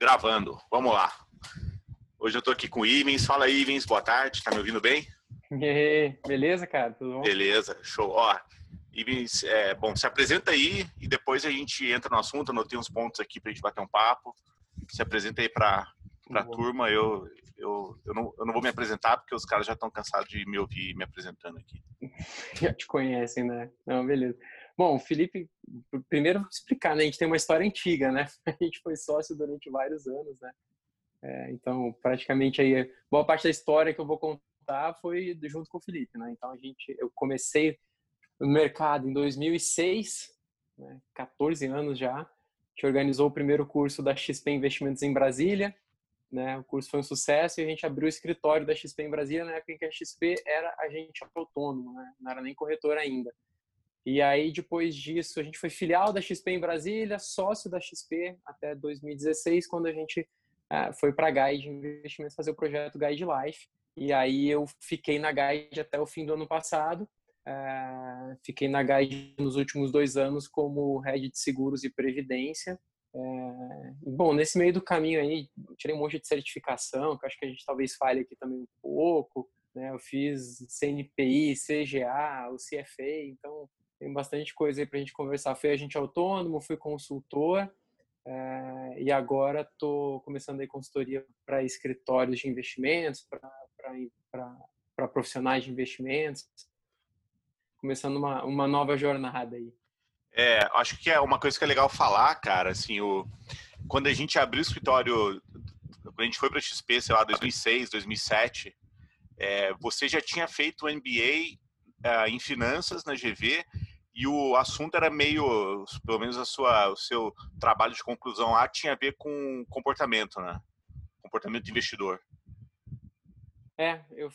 Gravando. Vamos lá. Hoje eu tô aqui com o Ivens. Fala, Ivens. Boa tarde. Tá me ouvindo bem? Beleza, cara? Tudo bom? Beleza. Show. Ó, Ivens, é, bom, se apresenta aí e depois a gente entra no assunto. Anotei uns pontos aqui pra gente bater um papo. Se apresenta aí pra, pra turma. Eu, eu, eu, não, eu não vou me apresentar porque os caras já estão cansados de me ouvir me apresentando aqui. Já te conhecem, né? Não, beleza. Bom, Felipe, primeiro explicar, né? A gente tem uma história antiga, né? A gente foi sócio durante vários anos, né? É, então, praticamente aí, boa parte da história que eu vou contar foi junto com o Felipe, né? Então, a gente, eu comecei no mercado em 2006, né? 14 anos já. A gente organizou o primeiro curso da XP Investimentos em Brasília, né? O curso foi um sucesso e a gente abriu o escritório da XP em Brasília na época em que a XP era agente autônomo, né? Não era nem corretor ainda. E aí, depois disso, a gente foi filial da XP em Brasília, sócio da XP até 2016, quando a gente uh, foi para a Guide Investimentos fazer o projeto Guide Life. E aí eu fiquei na Guide até o fim do ano passado. Uh, fiquei na Guide nos últimos dois anos como head de seguros e previdência. É, bom, nesse meio do caminho aí, tirei um monte de certificação, que acho que a gente talvez fale aqui também um pouco. Né? Eu fiz CNPI, CGA, o CFA, então tem bastante coisa aí para a gente conversar. Fui agente autônomo, fui consultor é, e agora estou começando aí consultoria para escritórios de investimentos, para profissionais de investimentos, começando uma, uma nova jornada aí. É, acho que é uma coisa que é legal falar, cara, assim, o, quando a gente abriu o escritório, quando a gente foi para XP, sei lá, 2006, 2007, é, você já tinha feito o MBA é, em finanças na GV e o assunto era meio, pelo menos a sua, o seu trabalho de conclusão lá tinha a ver com comportamento, né? Comportamento de investidor. É, eu,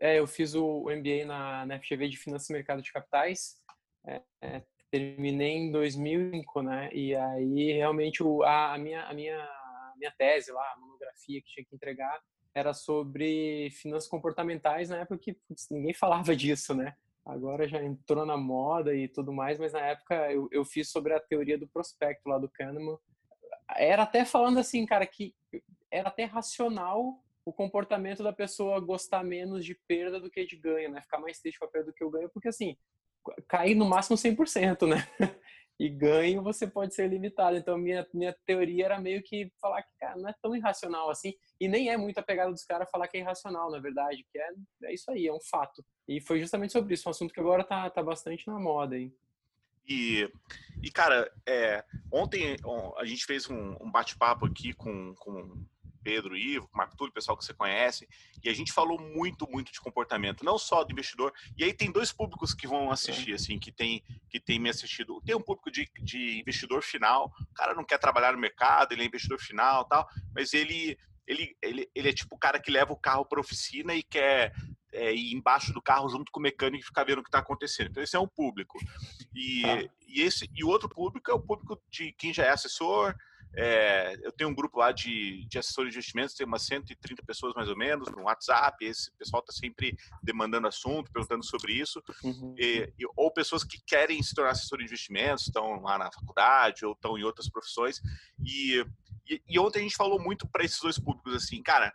é, eu fiz o MBA na, na FGV de Finanças e Mercado de Capitais. É, é, terminei em 2005, né? E aí realmente o, a, a, minha, a minha, a minha tese lá, a monografia que tinha que entregar era sobre finanças comportamentais na época que putz, ninguém falava disso, né? Agora já entrou na moda e tudo mais, mas na época eu, eu fiz sobre a teoria do prospecto lá do Kahneman. Era até falando assim, cara, que era até racional o comportamento da pessoa gostar menos de perda do que de ganho, né? Ficar mais triste com a perda do que o ganho, porque assim, cair no máximo 100%, né? E ganho você pode ser limitado. Então, minha, minha teoria era meio que falar que, cara, não é tão irracional assim, e nem é muito a pegada dos caras falar que é irracional, na verdade, que é, é isso aí, é um fato. E foi justamente sobre isso, um assunto que agora tá, tá bastante na moda, hein? E, e cara, é, ontem a gente fez um, um bate-papo aqui com, com Pedro, Ivo, Marco Túlio, pessoal que você conhece, e a gente falou muito, muito de comportamento, não só do investidor. E aí tem dois públicos que vão assistir, assim, que tem, que tem me assistido. Tem um público de, de investidor final, o cara não quer trabalhar no mercado, ele é investidor final tal, mas ele, ele, ele, ele é tipo o cara que leva o carro para oficina e quer é, ir embaixo do carro junto com o mecânico e ficar vendo o que está acontecendo. Então, esse é um público. E, ah. e, esse, e o outro público é o público de quem já é assessor, é, eu tenho um grupo lá de, de assessores de investimentos, tem umas 130 pessoas mais ou menos no WhatsApp. Esse pessoal está sempre demandando assunto, perguntando sobre isso. Uhum. E, e, ou pessoas que querem se tornar assessor de investimentos, estão lá na faculdade ou estão em outras profissões. E, e, e ontem a gente falou muito para esses dois públicos assim, cara,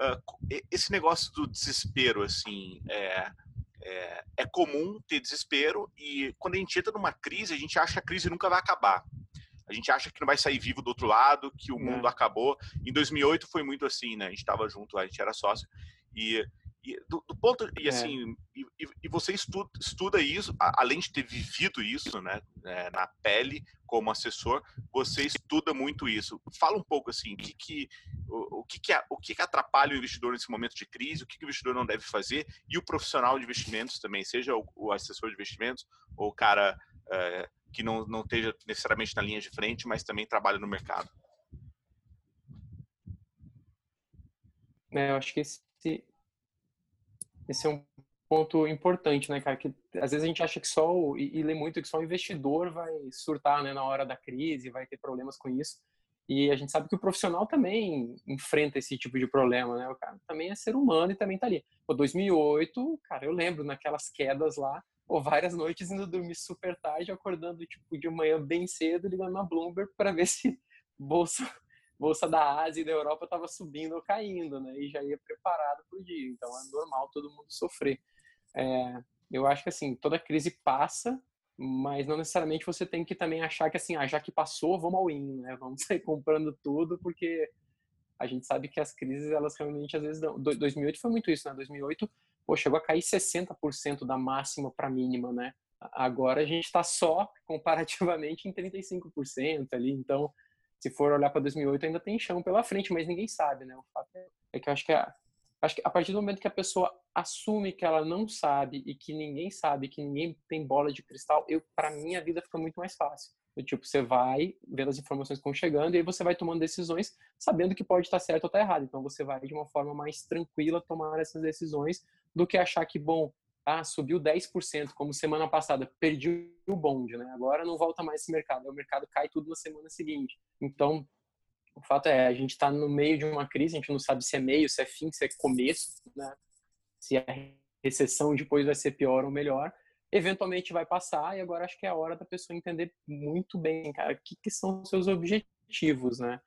uh, esse negócio do desespero, assim, é, é, é comum ter desespero e quando a gente entra numa crise, a gente acha que a crise nunca vai acabar a gente acha que não vai sair vivo do outro lado, que o mundo é. acabou. Em 2008 foi muito assim, né? A gente estava junto, a gente era sócio. E, e do, do, ponto e é. assim é. e, e, você estuda, estuda, isso além de ter vivido isso né é, na pele como assessor você estuda muito isso fala um pouco assim o que que o, o que que, o que que atrapalha o investidor nesse momento de crise o que, que o investidor não deve fazer e o profissional de investimentos também seja o, o assessor de investimentos ou o cara é, que não, não esteja necessariamente na linha de frente, mas também trabalha no mercado? É, eu acho que esse, esse é um ponto importante, né, cara? Que às vezes a gente acha que só, o, e, e lê muito que só o investidor vai surtar, né, na hora da crise, vai ter problemas com isso. E a gente sabe que o profissional também enfrenta esse tipo de problema, né? O cara também é ser humano e também tá ali. Pô, 2008, cara, eu lembro naquelas quedas lá, pô, várias noites indo dormir super tarde, acordando tipo de manhã bem cedo, ligando na Bloomberg para ver se bolsa bolsa da Ásia e da Europa estava subindo ou caindo, né? E já ia preparado para o dia. Então é normal todo mundo sofrer. É, eu acho que assim toda crise passa, mas não necessariamente você tem que também achar que assim, ah, já que passou, vamos ao in, né? Vamos sair comprando tudo porque a gente sabe que as crises elas realmente às vezes dão. 2008 foi muito isso, né? 2008 pô, chegou a cair 60% da máxima para mínima, né? Agora a gente está só comparativamente em 35% ali, então se for olhar para 2008 ainda tem chão pela frente, mas ninguém sabe, né? O fato é que eu acho que a, acho que a partir do momento que a pessoa assume que ela não sabe e que ninguém sabe, que ninguém tem bola de cristal, eu para mim a vida fica muito mais fácil. Tipo, você vai vendo as informações que estão chegando e aí você vai tomando decisões sabendo que pode estar certo ou estar errado. Então você vai de uma forma mais tranquila tomar essas decisões do que achar que, bom, ah, subiu 10%, como semana passada, perdi o bonde, né? Agora não volta mais esse mercado, o mercado cai tudo na semana seguinte. Então, o fato é, a gente está no meio de uma crise, a gente não sabe se é meio, se é fim, se é começo, né? Se a recessão depois vai ser pior ou melhor. Eventualmente vai passar e agora acho que é a hora da pessoa entender muito bem, cara, o que, que são os seus objetivos, né?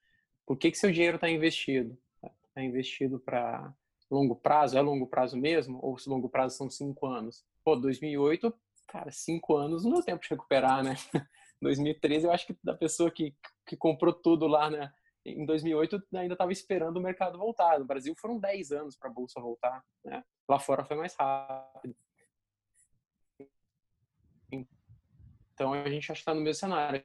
Por que, que seu dinheiro está investido? Está investido para longo prazo? É longo prazo mesmo? Ou se longo prazo são cinco anos? Pô, 2008, cara, cinco anos não deu tempo de recuperar, né? 2013, eu acho que da pessoa que, que comprou tudo lá, né? Em 2008 ainda estava esperando o mercado voltar. No Brasil foram 10 anos para a bolsa voltar, né? Lá fora foi mais rápido. Então a gente acha que está no mesmo cenário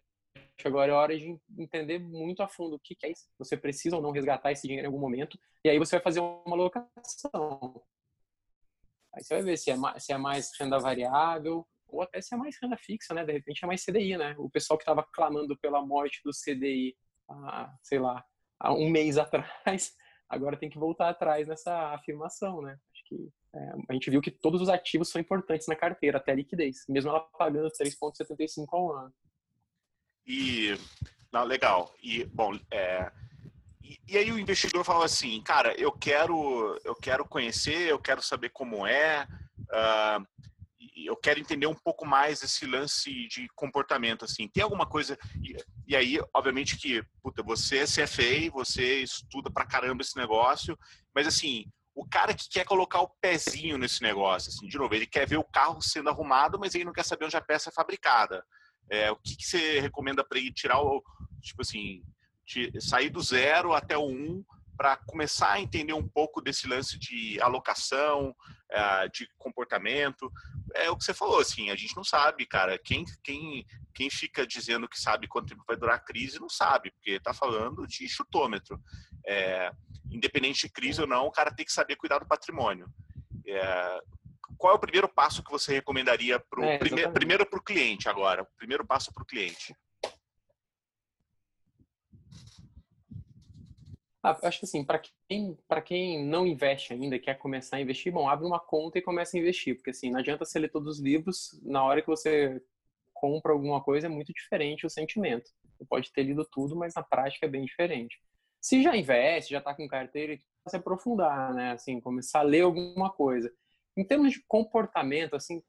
agora é hora de entender muito a fundo o que, é isso. Você precisa ou não resgatar esse dinheiro em algum momento. E aí você vai fazer uma alocação. Aí você vai ver se é mais, se é mais renda variável ou até se é mais renda fixa, né? De repente é mais CDI, né? O pessoal que estava clamando pela morte do CDI, há, sei lá, há um mês atrás, agora tem que voltar atrás nessa afirmação, né? Acho que é, a gente viu que todos os ativos são importantes na carteira, até liquidez, mesmo ela pagando 3,75 ao ano. E, não, legal. E, bom, é, e, e, aí o investidor fala assim, cara, eu quero, eu quero conhecer, eu quero saber como é, uh, eu quero entender um pouco mais esse lance de comportamento, assim. Tem alguma coisa... E, e aí, obviamente que, puta, você é CFA, você estuda pra caramba esse negócio, mas assim, o cara que quer colocar o pezinho nesse negócio, assim, de novo, ele quer ver o carro sendo arrumado, mas ele não quer saber onde a peça é fabricada. É, o que, que, você recomenda para ir tirar o, tipo assim, sair do zero até o um para começar a entender um pouco desse lance de alocação, é, de comportamento. É o que você falou, assim, a gente não sabe, cara. Quem, quem, quem fica dizendo que sabe quanto tempo vai durar a crise não sabe, porque está falando de chutômetro. É, independente de crise ou não, o cara tem que saber cuidar do patrimônio. É, qual é o primeiro passo que você recomendaria pro, é, prime, primeiro para o cliente agora? Primeiro passo para o cliente. Ah, acho que assim, para quem, quem não investe ainda, quer começar a investir, bom, abre uma conta e começa a investir, porque assim, não adianta você ler todos os livros, na hora que você compra alguma coisa é muito diferente o sentimento. Você pode ter lido tudo, mas na prática é bem diferente. Se já investe, já está com carteira, se aprofundar, né? Assim, começar a ler alguma coisa. Em termos de comportamento, assim,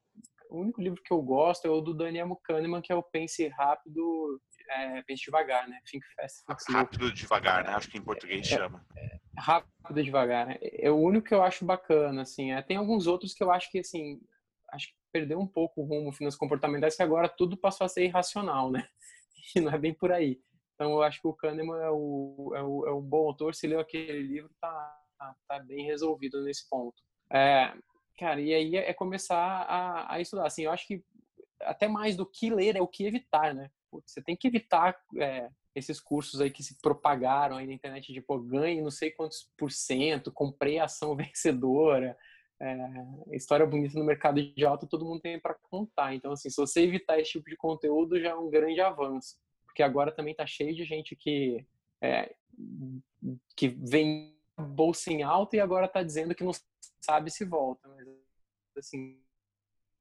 o único livro que eu gosto é o do Daniel Kahneman, que é o Pense Rápido, é, Pense Devagar, né? Think Fast. Think rápido devagar, né? Acho que em português é, chama. É, rápido devagar, né? É o único que eu acho bacana, assim. É, tem alguns outros que eu acho que, assim, acho que perdeu um pouco o rumo finanças comportamentais, que agora tudo passou a ser irracional, né? E não é bem por aí. Então, eu acho que o Kahneman é, o, é, o, é um bom autor. Se leu aquele livro, tá, tá, tá bem resolvido nesse ponto. É, Cara, e aí é começar a, a, estudar. Assim, eu acho que até mais do que ler é o que evitar, né? Você tem que evitar é, esses cursos aí que se propagaram aí na internet de pô, ganhe não sei quantos por cento, comprei ação vencedora, é, história bonita no mercado de alta, todo mundo tem para contar. Então, assim, se você evitar esse tipo de conteúdo, já é um grande avanço. Porque agora também tá cheio de gente que, é, que vem bolsa em alta e agora tá dizendo que não sabe se volta, mas assim,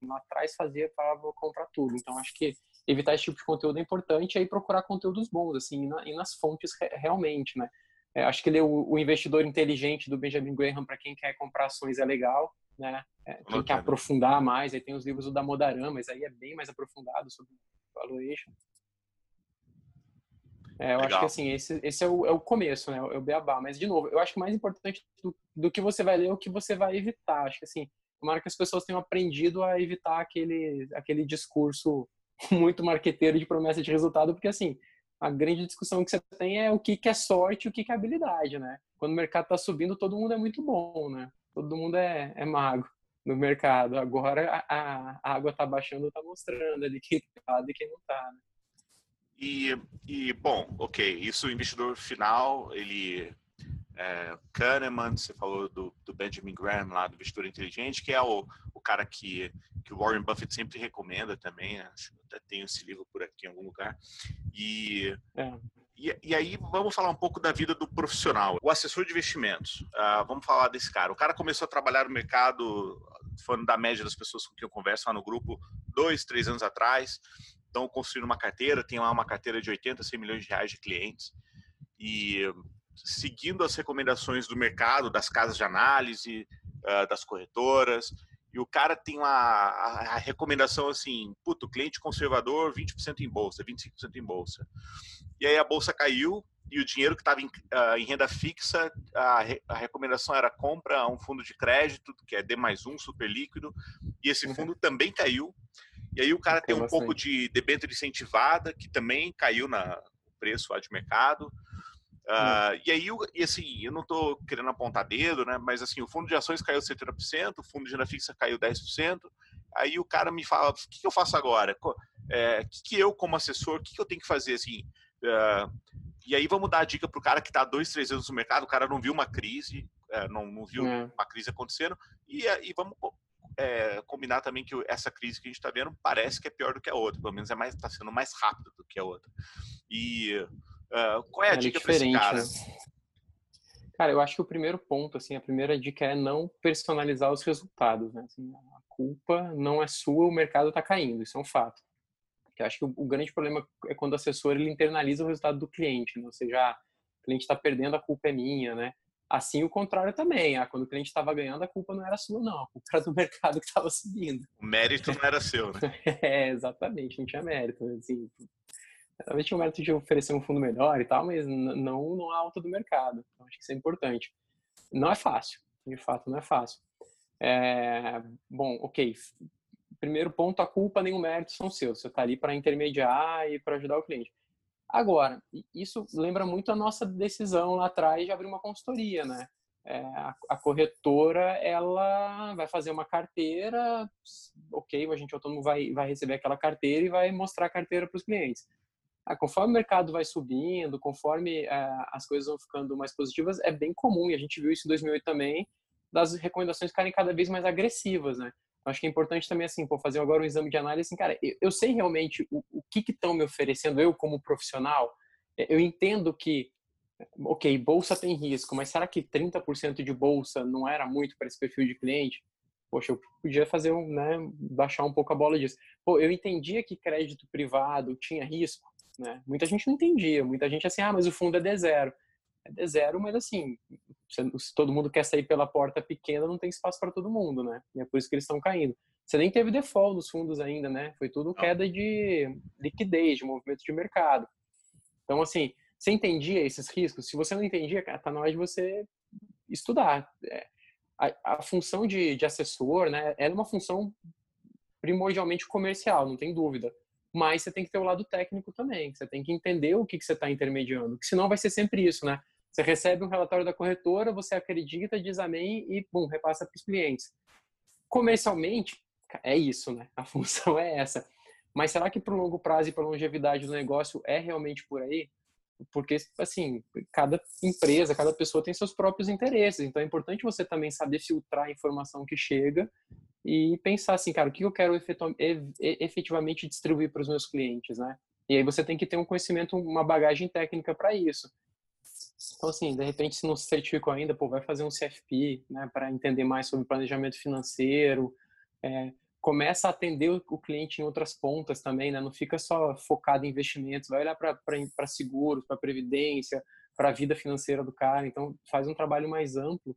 lá atrás fazia para comprar tudo. Então acho que evitar esse tipo de conteúdo é importante e aí procurar conteúdos bons, assim, e, na, e nas fontes re, realmente, né? É, acho que ler o, o, Investidor Inteligente do Benjamin Graham para quem quer comprar ações é legal, né? É, quem okay. quer aprofundar mais, aí tem os livros do Damodaran, mas aí é bem mais aprofundado sobre valuation. É, eu Legal. acho que assim, esse, esse é, o, é o começo, né? É o beabá. Mas, de novo, eu acho que o mais importante do, do que você vai ler é o que você vai evitar. Acho que assim, tomara que as pessoas tenham aprendido a evitar aquele, aquele discurso muito marqueteiro de promessa de resultado, porque assim, a grande discussão que você tem é o que, que é sorte e o que, que é habilidade, né? Quando o mercado está subindo, todo mundo é muito bom, né? Todo mundo é, é mago no mercado. Agora a, a água está baixando, está mostrando ali quem está e quem não está, né? E, e, bom, ok, isso o investidor final, ele é, Kahneman, você falou do, do, Benjamin Graham lá do Investidor Inteligente, que é o, o cara que, que o Warren Buffett sempre recomenda também, acho que até tenho esse livro por aqui em algum lugar. E, é. e, e, aí vamos falar um pouco da vida do profissional, o assessor de investimentos. Uh, vamos falar desse cara. O cara começou a trabalhar no mercado, falando da média das pessoas com quem eu converso lá no grupo, dois, três anos atrás. Estão construindo uma carteira, tem lá uma carteira de 80, 100 milhões de reais de clientes. E seguindo as recomendações do mercado, das casas de análise, uh, das corretoras. E o cara tem uma a, recomendação assim, puto, cliente conservador, 20% em bolsa, 25% em bolsa. E aí a bolsa caiu e o dinheiro que estava em, uh, em, renda fixa, a, a, recomendação era compra um fundo de crédito, que é D mais um, super líquido, e esse uhum. fundo também caiu. E aí o cara tem, um pouco de debênture incentivada, que também caiu na preço lá de mercado. Uh, e aí, e assim, eu não estou querendo apontar dedo, né? Mas assim, o fundo de ações caiu 70%, o fundo de renda fixa caiu 10%. Aí o cara me fala, o que, que eu faço agora? O é, que, que eu, como assessor, o que, que eu tenho que fazer assim? Uh, e aí vamos dar a dica para o cara que está dois, três anos no mercado, o cara não viu uma crise, é, não, não, viu é. uma crise acontecendo, e, e vamos é, combinar também que essa crise que a gente está vendo parece que é pior do que a outra, pelo menos é mais está sendo mais rápida do que a outra. E Uh, qual é a é dica para esse cara? Né? Cara, eu acho que o primeiro ponto, assim, a primeira dica é não personalizar os resultados, né? Assim, a culpa não é sua, o mercado está caindo, isso é um fato. Eu acho que o, o, grande problema é quando o assessor ele internaliza o resultado do cliente, né? ou seja, ah, o cliente está perdendo, a culpa é minha, né? Assim o contrário também, ah, quando o cliente estava ganhando, a culpa não era sua, não, a culpa era do mercado que estava subindo. O mérito não era seu, né? é, exatamente, não tinha mérito. Assim, talvez tinha o mérito de oferecer um fundo melhor e tal, mas não, não a alta do mercado. Então, acho que isso é importante. Não é fácil, de fato, não é fácil. É, bom, ok. Primeiro ponto, a culpa nem o mérito são seus. Você está ali para intermediar e para ajudar o cliente. Agora, isso lembra muito a nossa decisão lá atrás de abrir uma consultoria, né? É, a, a, corretora ela vai fazer uma carteira, ok, o agente autônomo vai, vai receber aquela carteira e vai mostrar a carteira para os clientes. Ah, conforme o mercado vai subindo, conforme ah, as coisas vão ficando mais positivas, é bem comum, e a gente viu isso em 2008 também, das recomendações ficarem cada vez mais agressivas, né? Acho que é importante também, assim, pô, fazer agora um exame de análise, assim, cara, eu, eu sei realmente o, o que estão me oferecendo, eu como profissional, eu entendo que, ok, bolsa tem risco, mas será que 30% de bolsa não era muito para esse perfil de cliente? Poxa, eu podia fazer um, né, baixar um pouco a bola disso. Pô, eu entendia que crédito privado tinha risco, né? Muita gente não entendia, muita gente assim, ah, mas o fundo é D0. É D0, mas assim, se todo mundo quer sair pela porta pequena, não tem espaço para todo mundo, né? E é por isso que eles estão caindo. Você nem teve default nos fundos ainda, né? Foi tudo queda de liquidez, de movimento de mercado. Então, assim, você entendia esses riscos? Se você não entendia, tá na hora de você estudar. É, a, a função de, de assessor, né, é uma função primordialmente comercial, não tem dúvida mas você tem que ter o lado técnico também. Você tem que entender o que, que você está intermediando, que senão vai ser sempre isso, né? Você recebe um relatório da corretora, você acredita, diz amém e, bum, repassa para os clientes. Comercialmente, é isso, né? A função é essa. Mas será que para o longo prazo e para a longevidade do negócio é realmente por aí? Porque, assim, cada empresa, cada pessoa tem seus próprios interesses. Então é importante você também saber filtrar a informação que chega e pensar assim, cara, o que eu quero efetivamente distribuir para os meus clientes, né? E aí você tem que ter um conhecimento, uma bagagem técnica para isso. Então, assim, de repente, se não se certificou ainda, pô, vai fazer um CFP, né, para entender mais sobre planejamento financeiro. É, começa a atender o cliente em outras pontas também, né? Não fica só focado em investimentos, vai olhar para seguros, para previdência, para a vida financeira do cara. Então, faz um trabalho mais amplo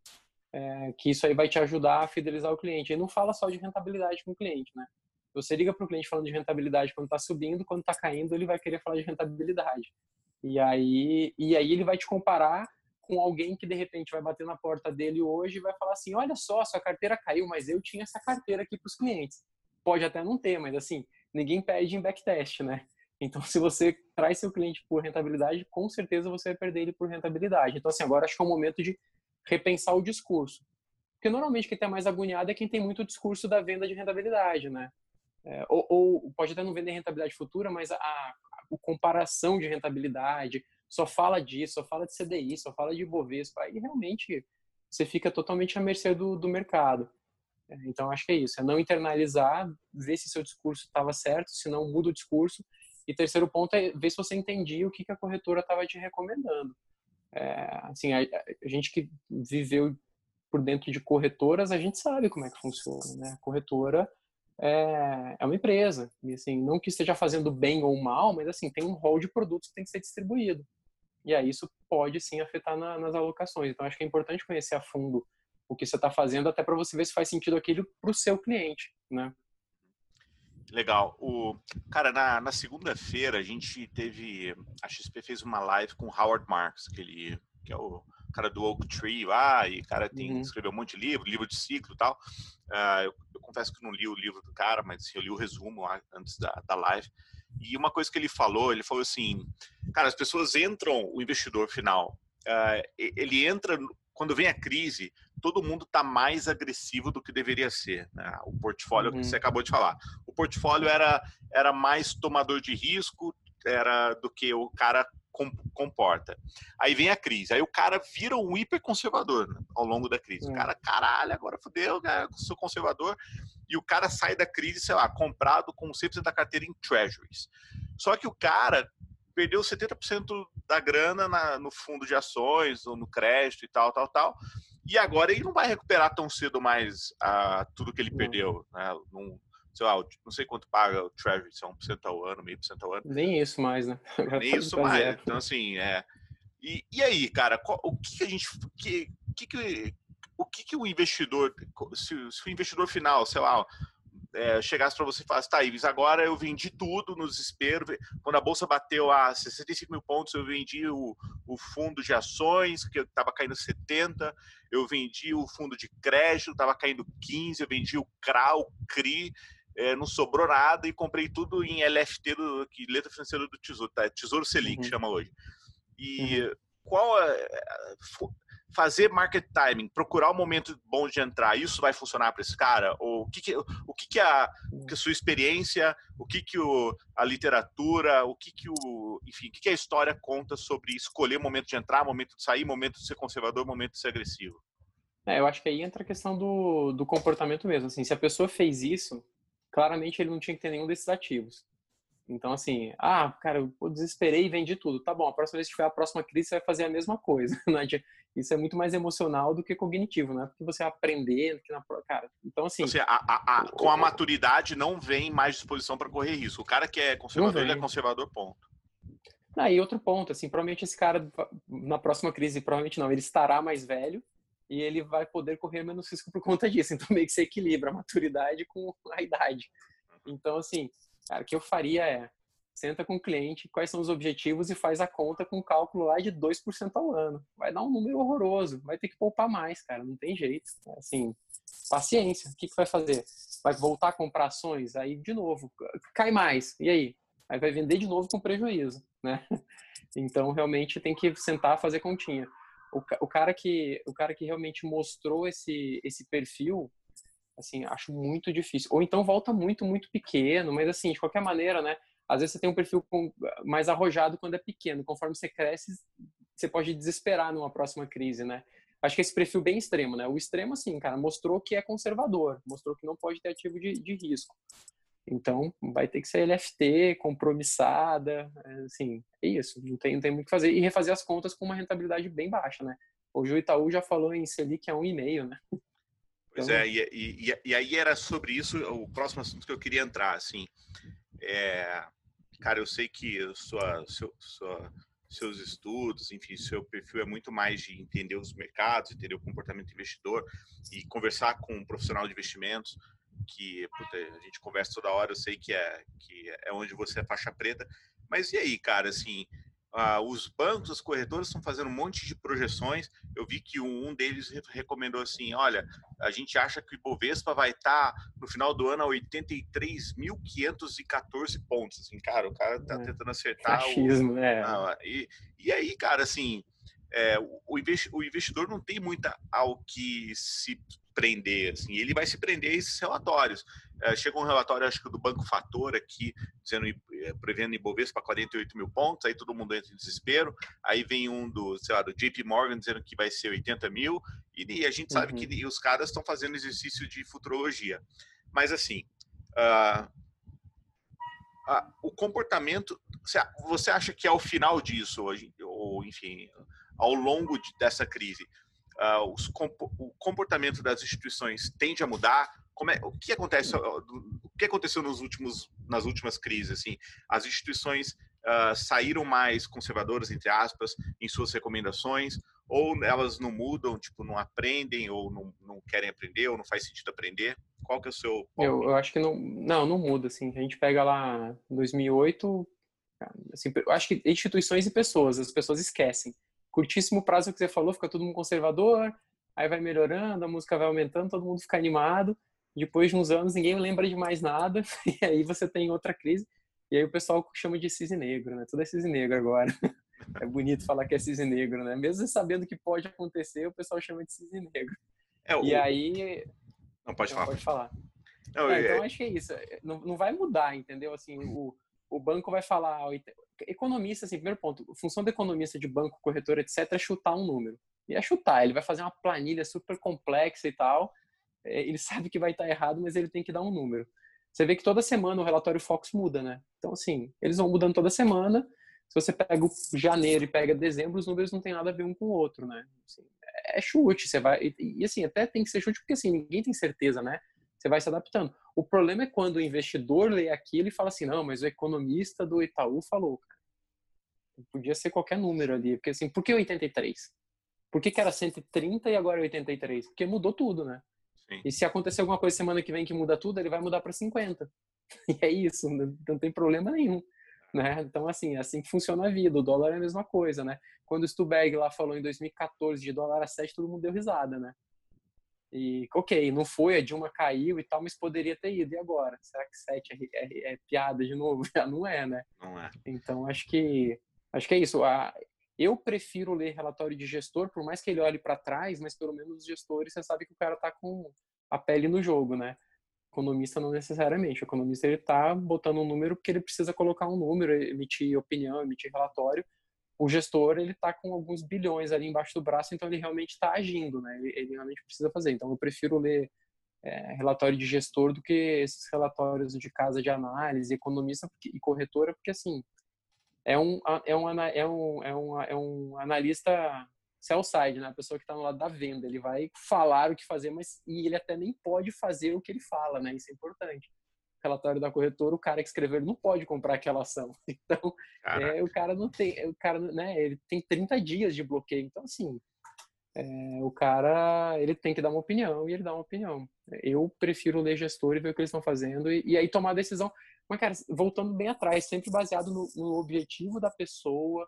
é, que isso aí vai te ajudar a fidelizar o cliente. E não fala só de rentabilidade com o cliente, né? Você liga para o cliente falando de rentabilidade quando está subindo, quando está caindo, ele vai querer falar de rentabilidade. E aí, e aí ele vai te comparar com alguém que de repente vai bater na porta dele hoje e vai falar assim: olha só, sua carteira caiu, mas eu tinha essa carteira aqui para os clientes. Pode até não ter, mas assim, ninguém pede em backtest, né? Então, se você traz seu cliente por rentabilidade, com certeza você vai perder ele por rentabilidade. Então, assim, agora acho que é o momento de repensar o discurso. Porque normalmente quem está mais agoniado é quem tem muito discurso da venda de rentabilidade, né? É, ou, ou, pode até não vender rentabilidade futura, mas a, a, comparação de rentabilidade só fala disso, só fala de CDI, só fala de Bovespa, aí realmente você fica totalmente à mercê do, do mercado. É, então, acho que é isso, é não internalizar, ver se seu discurso estava certo, se não muda o discurso. E terceiro ponto é ver se você entendia o que, que a corretora estava te recomendando. É, assim, a, a, gente que viveu por dentro de corretoras, a gente sabe como é que funciona, né? A corretora é, é uma empresa, e assim, não que esteja fazendo bem ou mal, mas assim, tem um rol de produtos que tem que ser distribuído. E aí isso pode sim afetar na, nas alocações. Então acho que é importante conhecer a fundo o que você está fazendo, até para você ver se faz sentido aquilo para o seu cliente, né? Legal. O cara na, na segunda-feira a gente teve a XP fez uma live com Howard Marks, que ele que é o cara do Oak Tree lá, e cara tem, uhum. escreveu um monte de livro, livro de ciclo e tal. Uh, eu, eu, confesso que não li o livro do cara, mas assim, eu li o resumo lá antes da, da live. E uma coisa que ele falou, ele falou assim, cara, as pessoas entram, o investidor final, uh, ele entra quando vem a crise, todo mundo está mais agressivo do que deveria ser. Né? O portfólio uhum. que você acabou de falar. O portfólio era, era mais tomador de risco era do que o cara comporta. Aí vem a crise. Aí o cara vira um hiperconservador né, ao longo da crise. O é. cara, caralho, agora fodeu, cara, sou conservador. E o cara sai da crise, sei lá, comprado com 100% da carteira em treasuries. Só que o cara perdeu 70% da grana na, no fundo de ações ou no crédito e tal, tal, tal. E agora ele não vai recuperar tão cedo mais uh, tudo que ele perdeu. Né? Num, sei lá, não sei quanto paga o Treasury, se é 1% ao ano, meio por cento ao ano. Nem isso mais, né? Nem isso mais. Zero. Então, assim, é. E, e aí, cara, qual, o que, que a gente. Que, que, que, o que, que o investidor. Se, se o investidor final, sei lá, é, chegasse para você e falasse, tá, Ives, agora eu vendi tudo no desespero. Quando a bolsa bateu a 65 mil pontos, eu vendi o, o fundo de ações, que estava caindo 70, eu vendi o fundo de crédito, estava caindo 15, eu vendi o CRA, o CRI, é, não sobrou nada e comprei tudo em LFT, do, que letra financeira do Tesouro, tá? Tesouro Selic, uhum. chama hoje. E uhum. qual é, fazer market timing, procurar o momento bom de entrar, isso vai funcionar para esse cara? Ou o que, que o que, que, a, que a sua experiência, o que, que o, a literatura, o que, que o, enfim, o que, que a história conta sobre escolher o momento de entrar, momento de sair, momento de ser conservador, momento de ser agressivo? É, eu acho que aí entra a questão do, do comportamento mesmo. Assim, se a pessoa fez isso, claramente ele não tinha que ter nenhum desses ativos. Então, assim, ah, cara, eu desesperei e vendi tudo. Tá bom, a próxima vez que tiver a próxima crise, você vai fazer a mesma coisa. Isso é muito mais emocional do que cognitivo, né? Porque você aprender, que na cara. Então, assim. Seja, a, a, a, com a maturidade não vem mais disposição para correr risco. O cara que é conservador, ele é conservador, ponto. Ah, e outro ponto, assim, provavelmente esse cara, na próxima crise, provavelmente não, ele estará mais velho, e ele vai poder correr menos risco por conta disso. Então, meio que você equilibra a maturidade com a idade. Então, assim, cara, o que eu faria é senta com o cliente, quais são os objetivos e faz a conta com um cálculo lá de 2% ao ano. Vai dar um número horroroso, vai ter que poupar mais, cara, não tem jeito. Assim, paciência, o que, que vai fazer? Vai voltar a comprar ações? Aí, de novo, cai mais, e aí? Aí vai vender de novo com prejuízo, né? Então, realmente tem que sentar fazer continha o, o, cara que o cara que realmente mostrou esse esse perfil assim acho muito difícil. Ou então volta muito muito pequeno mas assim de qualquer maneira né às vezes você tem um perfil mais arrojado quando é pequeno. Conforme você cresce você pode desesperar numa próxima crise né. Acho que esse perfil bem extremo né. O extremo assim cara mostrou que é conservador mostrou que não pode ter ativo de, de risco então, vai ter que ser LFT, compromissada, é, assim, é isso, não tem, não tem muito o que fazer. E refazer as contas com uma rentabilidade bem baixa, né? Hoje o Itaú já falou em Selic a 1,5, né? Pois então... é, e, e, e, aí era sobre isso o próximo assunto que eu queria entrar, assim, é, cara, eu sei que sua, seu, sua, seus estudos, enfim, seu perfil é muito mais de entender os mercados, entender o comportamento do investidor e conversar com um profissional de investimentos, que puta, a gente conversa toda hora, eu sei que é, que é onde você é faixa preta. Mas e aí, cara, assim, ah, os bancos, as corretoras estão fazendo um monte de projeções. Eu vi que um deles recomendou assim: olha, a gente acha que o Ibovespa vai estar tá, no final do ano a 83.514 pontos. Assim, cara, o cara está é. tentando acertar. Fascismo, o... é. Ah, e, e aí, cara, assim, é, o, investidor não tem muita ao que se prender, assim, ele vai se prender a esses relatórios. É, chega um relatório, acho que do Banco Fator aqui, dizendo, é, prevendo Ibovespa para 48 mil pontos, aí todo mundo entra em desespero, aí vem um do, sei lá, do JP Morgan dizendo que vai ser 80 mil, e, e a gente sabe uhum. que os caras estão fazendo exercício de futurologia. Mas assim, uh, uh, o comportamento, você acha que ao final disso, ou enfim, ao longo de, dessa crise, uh, os, o comportamento das instituições tende a mudar? Como é, o que acontece? O que aconteceu nos últimos, nas últimas crises? Assim, as instituições uh, saíram mais conservadoras, entre aspas, em suas recomendações, ou elas não mudam, tipo, não aprendem, ou não, não querem aprender, ou não faz sentido aprender? Qual que é o seu... Eu, eu acho que não, não, não muda, assim. A gente pega lá 2008, assim, eu acho que instituições e pessoas, as pessoas esquecem curtíssimo prazo que você falou, fica todo mundo conservador, aí vai melhorando, a música vai aumentando, todo mundo fica animado. Depois de uns anos, ninguém lembra de mais nada, e aí você tem outra crise. E aí o pessoal chama de cisne negro, né? Tudo é cisne negro agora. É bonito falar que é cisne negro, né? Mesmo sabendo que pode acontecer, o pessoal chama de cisne negro. É, o... E aí... Não, pode falar. Pode falar. Não, é, então, acho que é isso. Não, não vai mudar, entendeu? Assim, o, o banco vai falar, economista, assim, primeiro ponto, função do economista de banco, corretor, etc, é chutar um número. E é chutar, ele vai fazer uma planilha super complexa e tal, é, ele sabe que vai estar errado, mas ele tem que dar um número. Você vê que toda semana o relatório Fox muda, né? Então, assim, eles vão mudando toda semana. Se você pega janeiro e pega dezembro, os números não tem nada a ver um com o outro, né? Assim, é chute, você vai... E, assim, até tem que ser chute porque, assim, ninguém tem certeza, né? Você vai se adaptando. O problema é quando o investidor lê aquilo e fala assim, não, mas o economista do Itaú falou. Podia ser qualquer número ali. Porque assim, por que 83? Por que, que era 130 e agora é 83? Porque mudou tudo, né? Sim. E se acontecer alguma coisa semana que vem que muda tudo, ele vai mudar para 50. E é isso, não tem problema nenhum. Né? Então, assim, é assim que funciona a vida. O dólar é a mesma coisa, né? Quando o Stuberg lá falou em 2014 de dólar a 7, todo mundo deu risada, né? E, ok, não foi, a Dilma caiu e tal, mas poderia ter ido. E agora? Será que 7 é, é, é piada de novo? Já não é, né? Não é. Então, acho que, acho que é isso. A, eu prefiro ler relatório de gestor, por mais que ele olhe para trás, mas pelo menos os gestores, você sabe que o cara está com a pele no jogo, né? economista não necessariamente. O economista ele está botando um número porque ele precisa colocar um número, emitir opinião, emitir relatório, o gestor ele está com alguns bilhões ali embaixo do braço, então ele realmente está agindo, né? Ele, ele, realmente precisa fazer. Então eu prefiro ler é, relatório de gestor do que esses relatórios de casa de análise, economista e corretora, porque assim é um é um é um é um, é um analista sell side, né? A pessoa que está no lado da venda, ele vai falar o que fazer, mas e ele até nem pode fazer o que ele fala, né? Isso é importante relatório da corretora, o cara que escreveu ele não pode comprar aquela ação. Então, é, o cara não tem, o cara, né, ele tem 30 dias de bloqueio. Então, assim, é, o cara, ele tem que dar uma opinião e ele dá uma opinião. Eu prefiro ler gestor e ver o que eles estão fazendo e, e aí tomar a decisão. Mas, cara, voltando bem atrás, sempre baseado no, no objetivo da pessoa,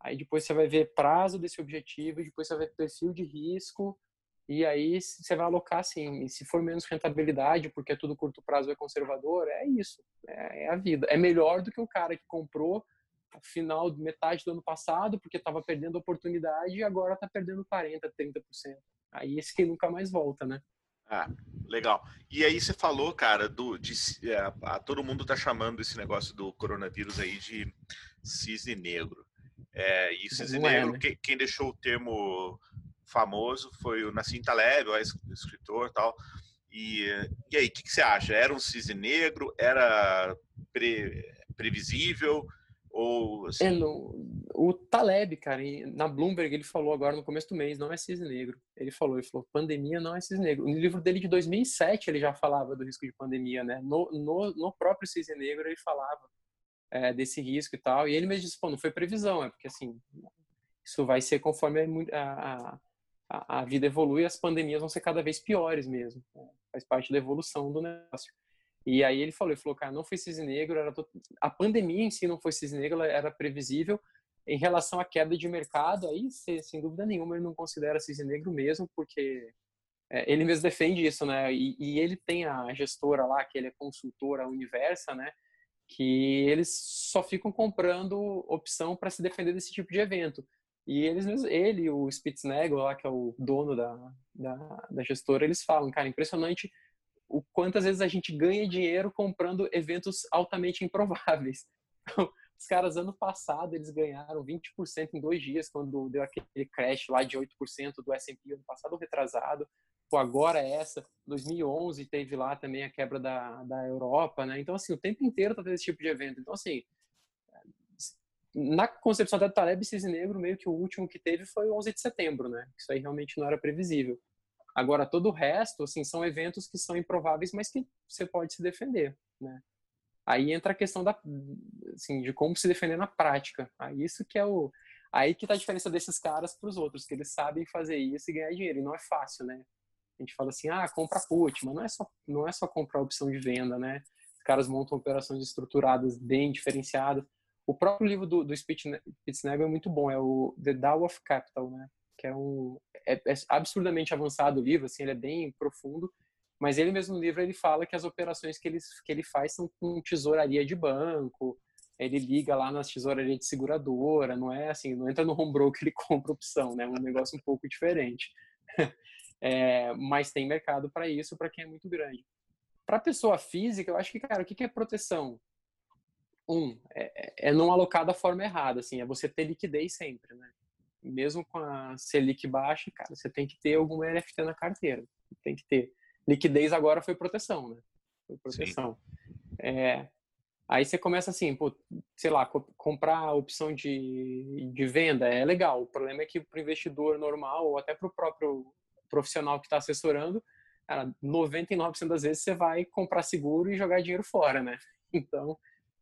Aí depois você vai ver prazo desse objetivo, depois você vai ver perfil de risco, e aí você vai alocar assim, e se for menos rentabilidade, porque é tudo curto prazo é conservador, é isso, é, é a vida. É melhor do que o cara que comprou no final, metade do ano passado, porque estava perdendo oportunidade e agora está perdendo 40%, 30%. Aí esse que nunca mais volta, né? Ah, legal. E aí você falou, cara, do, de, é, a, todo mundo tá chamando esse negócio do coronavírus aí de cisne negro. É, e cisne é, negro, né? quem, quem deixou o termo famoso foi o Nassim Taleb, o escritor tal. E, e aí, o que, que, você acha? Era um cisne negro? Era pre, previsível? Ou, assim... é, no, o Taleb, cara, na Bloomberg, ele falou agora no começo do mês, não é cisne negro. Ele falou, ele falou, pandemia não é cisne negro. No livro dele de 2007, ele já falava do risco de pandemia, né? No, no, no próprio cisne negro, ele falava é, desse risco e tal. E ele mesmo disse, pô, não foi previsão, é porque, assim, isso vai ser conforme a, a a, vida evolui, as pandemias vão ser cada vez piores mesmo. Né? Faz parte da evolução do negócio. E aí ele falou, ele falou, cara, não foi cisne negro, era to... a pandemia em si não foi cisne negro, era previsível. em relação à queda de mercado, aí, sem dúvida nenhuma, ele não considera cisne negro mesmo, porque é, ele mesmo defende isso, né? E, e, ele tem a gestora lá, que ele é consultora, Universa, né? Que eles só ficam comprando opção para se defender desse tipo de evento. E eles ele, o Spitznagel lá, que é o dono da, da, da gestora, eles falam, cara, impressionante o quantas vezes a gente ganha dinheiro comprando eventos altamente improváveis. Então, os caras, ano passado, eles ganharam 20% em dois dias, quando deu aquele crash lá de 8% do S&P ano passado, retrasado. Pô, agora é essa. 2011 teve lá também a quebra da, da Europa, né? Então, assim, o tempo inteiro tá tendo esse tipo de evento. Então, assim, na concepção da Taleb Cisne Negro, meio que o último que teve foi o 11 de setembro, né? Isso aí realmente não era previsível. Agora, todo o resto, assim, são eventos que são improváveis, mas que você pode se defender, né? Aí entra a questão da, assim, de como se defender na prática. Aí isso que é o, aí que tá a diferença desses caras para os outros, que eles sabem fazer isso e ganhar dinheiro. E não é fácil, né? A gente fala assim, ah, compra put, mas não é só, não é só comprar opção de venda, né? Os caras montam operações estruturadas bem diferenciadas. O próprio livro do, do Spitznagel é muito bom, é o The Dow of Capital, né? Que é um é, é absurdamente avançado o livro, assim, ele é bem profundo mas ele mesmo no livro ele fala que as operações que ele, que ele faz são com tesouraria de banco, ele liga lá nas tesourarias de seguradora, não é assim, não entra no home broker ele compra opção, né? É um negócio um pouco diferente. É, mas tem mercado para isso, para quem é muito grande. Para pessoa física, eu acho que, cara, o que é proteção? Um, é, é não alocar da forma errada, assim, é você ter liquidez sempre, né? Mesmo com a Selic baixa, cara, você tem que ter algum NFT na carteira, tem que ter liquidez agora foi proteção, né? Foi proteção. É, aí você começa assim, pô, sei lá, co comprar a opção de, de venda é legal. O problema é que para o investidor normal ou até para o próprio profissional que está assessorando, cara, 99% das vezes você vai comprar seguro e jogar dinheiro fora, né? Então,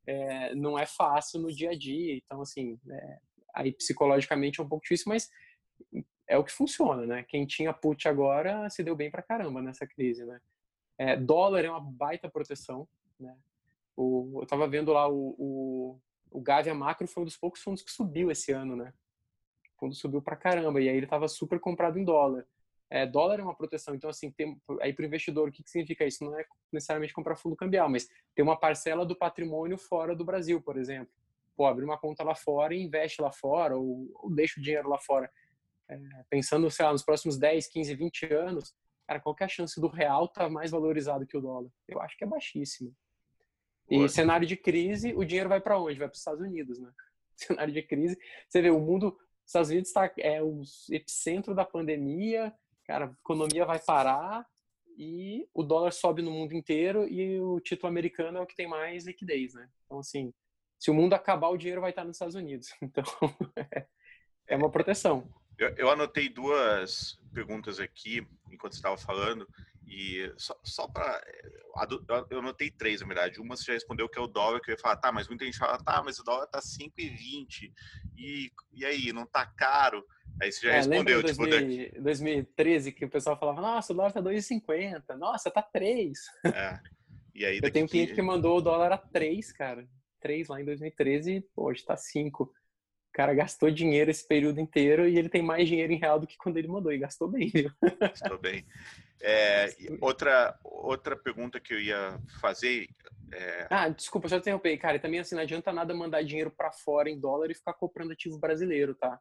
é, não é fácil no dia a dia. Então, assim, é, aí psicologicamente é um pouco difícil, mas é o que funciona, né? Quem tinha put agora se deu bem pra caramba nessa crise, né? É, dólar é uma baita proteção, né? O, eu tava vendo lá o, o, o Gavia Macro foi um dos poucos fundos que subiu esse ano, né? O fundo subiu pra caramba e aí ele tava super comprado em dólar. É, dólar é uma proteção, então assim, tem, aí para o investidor, o que, que significa isso? Não é necessariamente comprar fundo cambial, mas ter uma parcela do patrimônio fora do Brasil, por exemplo. Pô, abrir uma conta lá fora e investe lá fora, ou, ou deixa o dinheiro lá fora é, pensando, sei lá, nos próximos 10, 15, 20 anos, cara, qual é a chance do real estar tá mais valorizado que o dólar? Eu acho que é baixíssimo. E cenário de crise, o dinheiro vai para onde? Vai para os Estados Unidos, né? Cenário de crise, você vê, o mundo, os Estados Unidos está é o epicentro da pandemia, cara, a economia vai parar e o dólar sobe no mundo inteiro e o título americano é o que tem mais liquidez, né? Então, assim, se o mundo acabar, o dinheiro vai estar nos Estados Unidos. Então, é uma proteção. Eu, eu, anotei duas perguntas aqui enquanto estava falando e só, só para eu anotei três na verdade. Uma você já respondeu que é o dólar que eu ia falar, tá, mas muita gente fala, tá, mas o dólar tá 5,20 e e aí não tá caro? Aí você já é, respondeu, tipo, 2000, 2013 que o pessoal falava, nossa, o dólar tá 2,50, nossa, tá 3. É. E aí eu tenho um cliente que mandou o dólar a 3, cara. 3 lá em 2013 e hoje tá 5 cara gastou dinheiro esse período inteiro e ele tem mais dinheiro em real do que quando ele mandou, e gastou bem, viu? Gastou bem. É, outra, outra pergunta que eu ia fazer. É... Ah, desculpa, só interromper. Cara, também assim, não adianta nada mandar dinheiro para fora em dólar e ficar comprando ativo brasileiro, tá?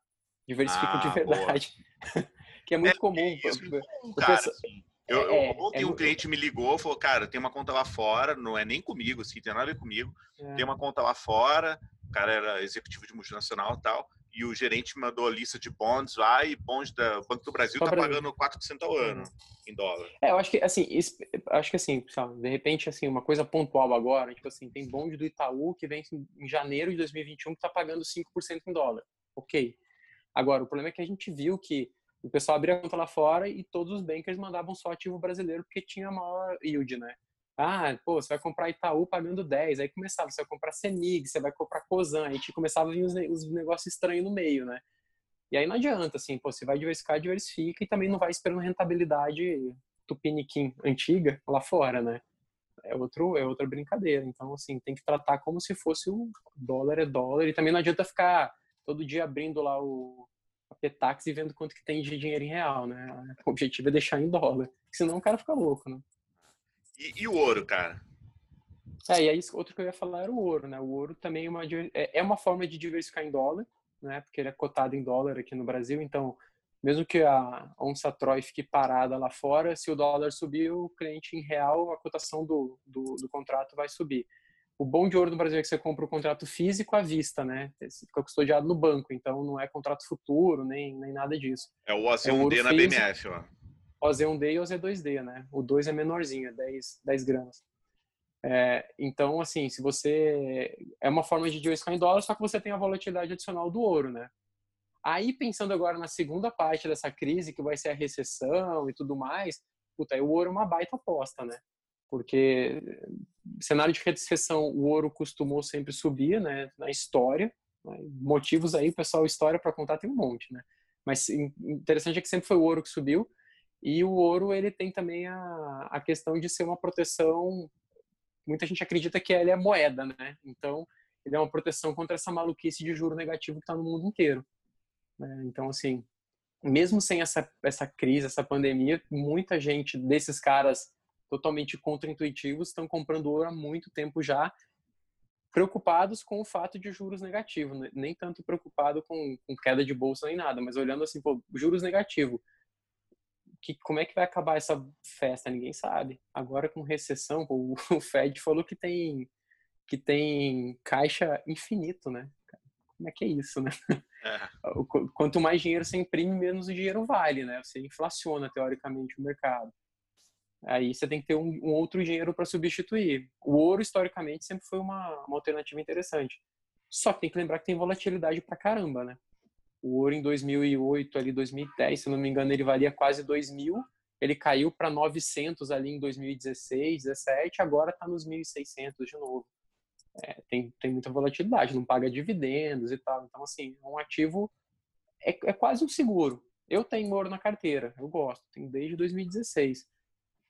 Diversifica ah, de verdade. que é muito é, comum. É cara, assim. Eu, é, ontem é, um cliente me ligou falou, cara, tem uma conta lá fora, não é nem comigo, assim, tem nada a ver comigo. Tem uma conta lá fora, o cara era executivo de multinacional e tal, e o gerente mandou a lista de bonds lá e bonds da Banco do Brasil Só tá pagando 4% ao ano em dólar. É, eu acho que assim, acho que assim, sabe, de repente assim, uma coisa pontual agora, tipo assim, tem bonde do Itaú que vem em janeiro de 2021 que tá pagando 5% em dólar. OK. Agora, o problema é que a gente viu que o pessoal abria a conta lá fora e todos os bankers mandavam só ativo brasileiro porque tinha maior yield, né? Ah, pô, você vai comprar Itaú pagando 10, aí começava, você vai comprar Semig, você vai comprar Cosan, aí começava a vir os, os negócios estranhos no meio, né? E aí não adianta, assim, pô, você vai diversificar, diversifica e também não vai esperando rentabilidade tupiniquim antiga lá fora, né? É, outro, é outra brincadeira. Então, assim, tem que tratar como se fosse o dólar é dólar e também não adianta ficar todo dia abrindo lá o Petax e vendo quanto que tem de dinheiro em real, né? O objetivo é deixar em dólar, senão o cara fica louco, né? E, e o ouro, cara? É, e aí outro que eu ia falar era o ouro, né? O ouro também é uma, é, é uma forma de diversificar em dólar, né? Porque ele é cotado em dólar aqui no Brasil, então mesmo que a onça Troy fique parada lá fora, se o dólar subir, o cliente em real, a cotação do, do, do contrato vai subir. O bom de ouro no Brasil é que você compra o contrato físico à vista, né? Você fica custodiado no banco, então não é contrato futuro, nem, nem nada disso. É o OZ1D é na BMF, ó. OZ1D e OZ2D, né? O 2 é menorzinho, é 10, 10 gramas. É, então, assim, se você. É uma forma de diversificar em dólar, só que você tem a volatilidade adicional do ouro, né? Aí, pensando agora na segunda parte dessa crise, que vai ser a recessão e tudo mais, puta, aí o ouro é uma baita aposta, né? Porque cenário de recessão, o ouro costumou sempre subir, né? Na história. Né? Motivos aí, pessoal, história para contar tem um monte, né? Mas interessante é que sempre foi o ouro que subiu. E o ouro, ele tem também a, a questão de ser uma proteção. Muita gente acredita que ele é moeda, né? Então, ele é uma proteção contra essa maluquice de juro negativo que está no mundo inteiro. Né? Então, assim, mesmo sem essa, essa crise, essa pandemia, muita gente desses caras totalmente contra-intuitivos estão comprando ouro há muito tempo já, preocupados com o fato de juros negativos, né? nem tanto preocupado com, com, queda de bolsa nem nada, mas olhando assim, pô, juros negativos, que, como é que vai acabar essa festa? Ninguém sabe. Agora com recessão, pô, o Fed falou que tem que tem caixa infinito, né? Como é que é isso, né? É. Quanto mais dinheiro você imprime, menos o dinheiro vale, né? Você inflaciona, teoricamente, o mercado. Aí você tem que ter um, um outro dinheiro para substituir. O ouro, historicamente, sempre foi uma, uma alternativa interessante. Só que tem que lembrar que tem volatilidade pra caramba, né? O ouro em 2008, ali 2010, se não me engano, ele valia quase 2 mil. Ele caiu para 900 ali em 2016, 17, agora está nos 1.600 de novo é, tem, tem muita volatilidade, não paga dividendos e tal. Então, assim, é um ativo é, é quase um seguro. Eu tenho ouro na carteira, eu gosto, tenho desde 2016.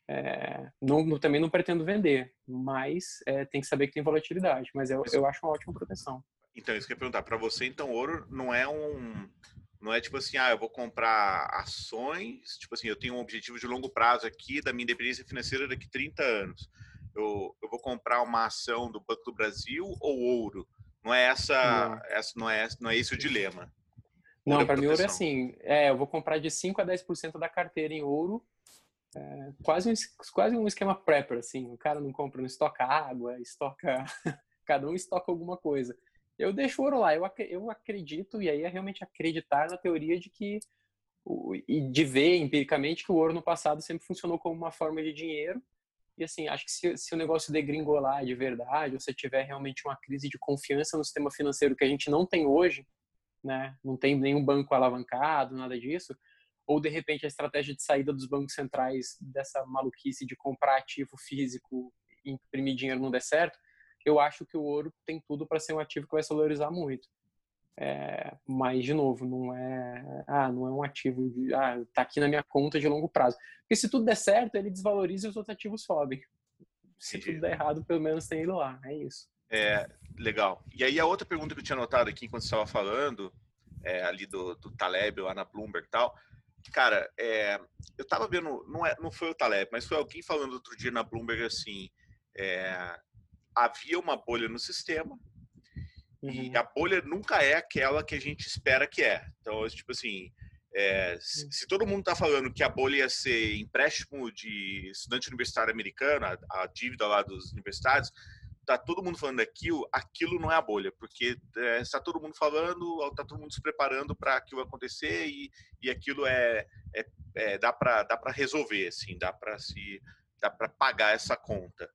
É, não, também não pretendo vender, mas é, tem que saber que tem volatilidade. Mas eu, eu acho uma ótima proteção. Então, isso que eu ia perguntar. Para você, então, ouro não é um. Não é tipo assim, ah, eu vou comprar ações. Tipo assim, eu tenho um objetivo de longo prazo aqui da minha independência financeira daqui 30 anos eu, eu vou comprar uma ação do Banco do Brasil ou ouro? Não é essa, não. essa não é não é esse o dilema. Não, para mim ouro é assim, é, eu vou comprar de 5 a 10% da carteira em ouro, é, quase, um, quase um esquema prepper, assim, o cara não compra, não estoca água, estoca, cada um estoca alguma coisa. Eu deixo o ouro lá, eu, eu acredito, e aí é realmente acreditar na teoria de que, e de ver empiricamente que o ouro no passado sempre funcionou como uma forma de dinheiro, e assim, acho que se, se o negócio degringolar de verdade, ou se tiver realmente uma crise de confiança no sistema financeiro que a gente não tem hoje, né? Não tem nenhum banco alavancado, nada disso, ou de repente a estratégia de saída dos bancos centrais dessa maluquice de comprar ativo físico e imprimir dinheiro não der certo, eu acho que o ouro tem tudo para ser um ativo que vai se valorizar muito. É, mas, de novo, não é, ah, não é um ativo de, ah, tá aqui na minha conta de longo prazo. Porque se tudo der certo, ele desvaloriza e os outros ativos sobem. Se tudo der errado, pelo menos tem ele lá. É isso. É, legal. E aí a outra pergunta que eu tinha notado aqui enquanto você estava falando, é, ali do, do Taleb lá na Bloomberg e tal, cara, é, eu tava vendo, não, é, não foi o Taleb, mas foi alguém falando outro dia na Bloomberg assim, é, havia uma bolha no sistema, Uhum. E a bolha nunca é aquela que a gente espera que é. Então, tipo assim, é, se, se, todo mundo está falando que a bolha ia ser empréstimo de estudante universitário americano, a, a dívida lá dos universitários, tá todo mundo falando aquilo, aquilo não é a bolha, porque é, está todo mundo falando, está todo mundo se preparando para aquilo acontecer e, e aquilo é, é, é dá para dá para resolver, assim, dá para se dá para pagar essa conta.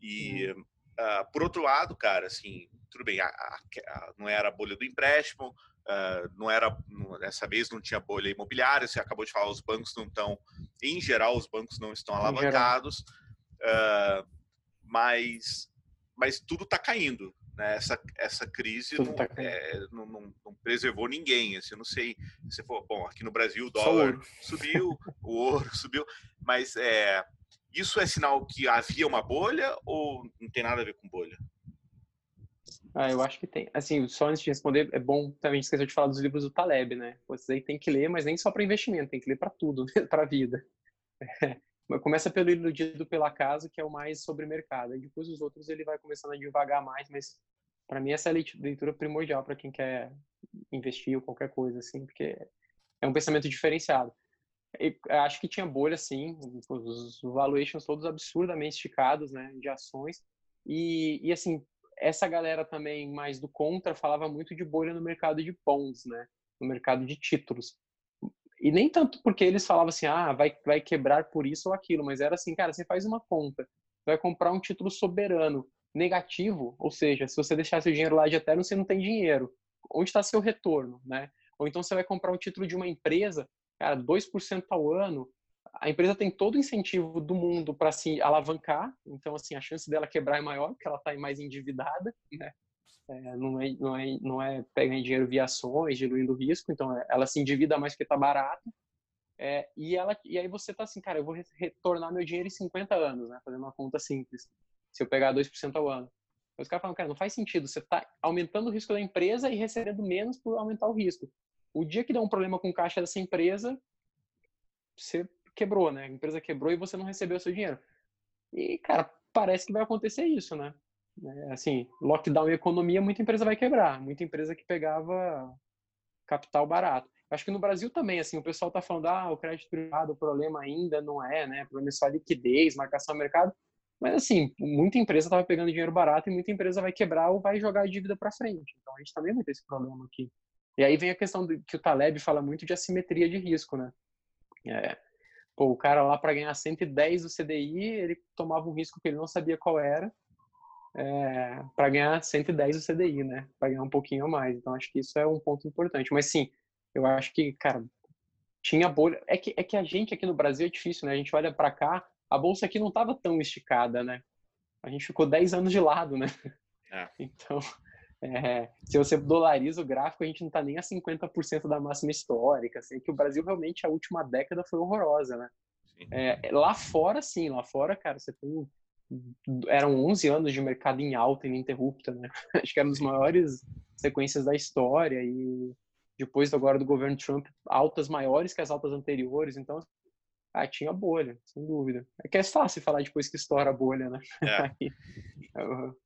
E uhum. Uh, por outro lado, cara, assim, tudo bem, a, a, a, não era a bolha do empréstimo, uh, não era, dessa vez não tinha bolha imobiliária, você acabou de falar, os bancos não estão, em geral, os bancos não estão alavancados, uh, mas, mas tudo está caindo. Né? Essa, essa crise não, tá é, não, não, não, preservou ninguém. Assim, eu não sei se for bom aqui no Brasil o dólar subiu, o ouro subiu, mas é, isso é sinal que havia uma bolha ou não tem nada a ver com bolha? Ah, eu acho que tem. Assim, só antes de responder, é bom também esquecer de falar dos livros do Taleb, né? Vocês aí tem que ler, mas nem só para investimento, tem que ler para tudo, para a vida. É. Começa pelo Iludido pela Casa, que é o mais sobre mercado. E depois os outros ele vai começando a devagar mais, mas para mim essa é a leitura primordial para quem quer investir ou qualquer coisa assim, porque é um pensamento diferenciado. Eu acho que tinha bolha sim, os valuations todos absurdamente esticados, né, de ações. E, e assim, essa galera também mais do contra falava muito de bolha no mercado de bonds, né, no mercado de títulos. E nem tanto porque eles falavam assim, ah, vai, vai quebrar por isso ou aquilo, mas era assim, cara, você faz uma conta, vai comprar um título soberano negativo, ou seja, se você deixar seu dinheiro lá de Ethereum, você não tem dinheiro. Onde está seu retorno, né? Ou então você vai comprar um título de uma empresa, cara, 2% ao ano, a empresa tem todo o incentivo do mundo para se alavancar, então assim a chance dela quebrar é maior, porque ela está mais endividada, né? É, não, é, não, é, não é pegando dinheiro via ações, diluindo risco, então é, ela se endivida mais porque está barato. É, e, ela, e aí você tá assim, cara, eu vou retornar meu dinheiro em 50 anos, né? Fazendo uma conta simples, se eu pegar 2% ao ano. Os caras falam, cara, não faz sentido, você está aumentando o risco da empresa e recebendo menos por aumentar o risco. O dia que der um problema com caixa dessa empresa, você quebrou, né? A empresa quebrou e você não recebeu o seu dinheiro. E, cara, parece que vai acontecer isso, né? É, assim, lockdown e economia, muita empresa vai quebrar. Muita empresa que pegava capital barato. Acho que no Brasil também, assim, o pessoal tá falando, ah, o crédito privado, o problema ainda não é, né? O problema é só liquidez, marcação do mercado. Mas, assim, muita empresa tava pegando dinheiro barato e muita empresa vai quebrar ou vai jogar a dívida para frente. Então, a gente também vai ter esse problema aqui. E aí vem a questão do, que o Taleb fala muito de assimetria de risco, né? É, pô, o cara lá para ganhar 110 do CDI, ele tomava um risco que ele não sabia qual era, é, para ganhar 110 do CDI, né? Para ganhar um pouquinho a mais. Então acho que isso é um ponto importante. Mas sim, eu acho que, cara, tinha bolha. É que, é que a gente aqui no Brasil é difícil, né? A gente olha para cá, a bolsa aqui não estava tão esticada, né? A gente ficou 10 anos de lado, né? É. Então, é, se você dolariza o gráfico, a gente não está nem a 50% da máxima histórica. Assim, que o Brasil realmente, a última década foi horrorosa, né? É, lá fora, sim, lá fora, cara, você tem eram 11 anos de mercado em alta ininterrupta, né? Acho que era uma das maiores sequências da história e depois agora do governo Trump, altas maiores que as altas anteriores, então ah, tinha bolha, sem dúvida. É que é fácil falar depois que estoura a bolha, né? É.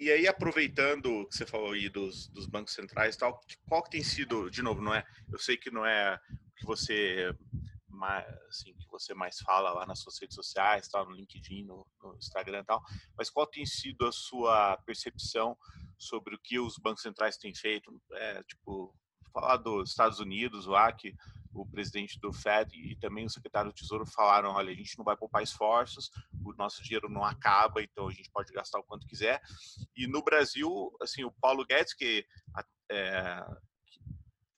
E aí, aproveitando que você falou aí dos, dos bancos centrais e tal, qual que tem sido, de novo, não é? Eu sei que não é que você mais, assim, que você mais fala lá nas suas redes sociais, tal, no LinkedIn, no, no Instagram e tal, mas qual tem sido a sua percepção sobre o que os bancos centrais têm feito? É, tipo, falar dos Estados Unidos lá, que o presidente do Fed e também o secretário do Tesouro falaram, olha, a gente não vai poupar esforços, o nosso dinheiro não acaba, então a gente pode gastar o quanto quiser. E no Brasil, assim, o Paulo Guedes, que é,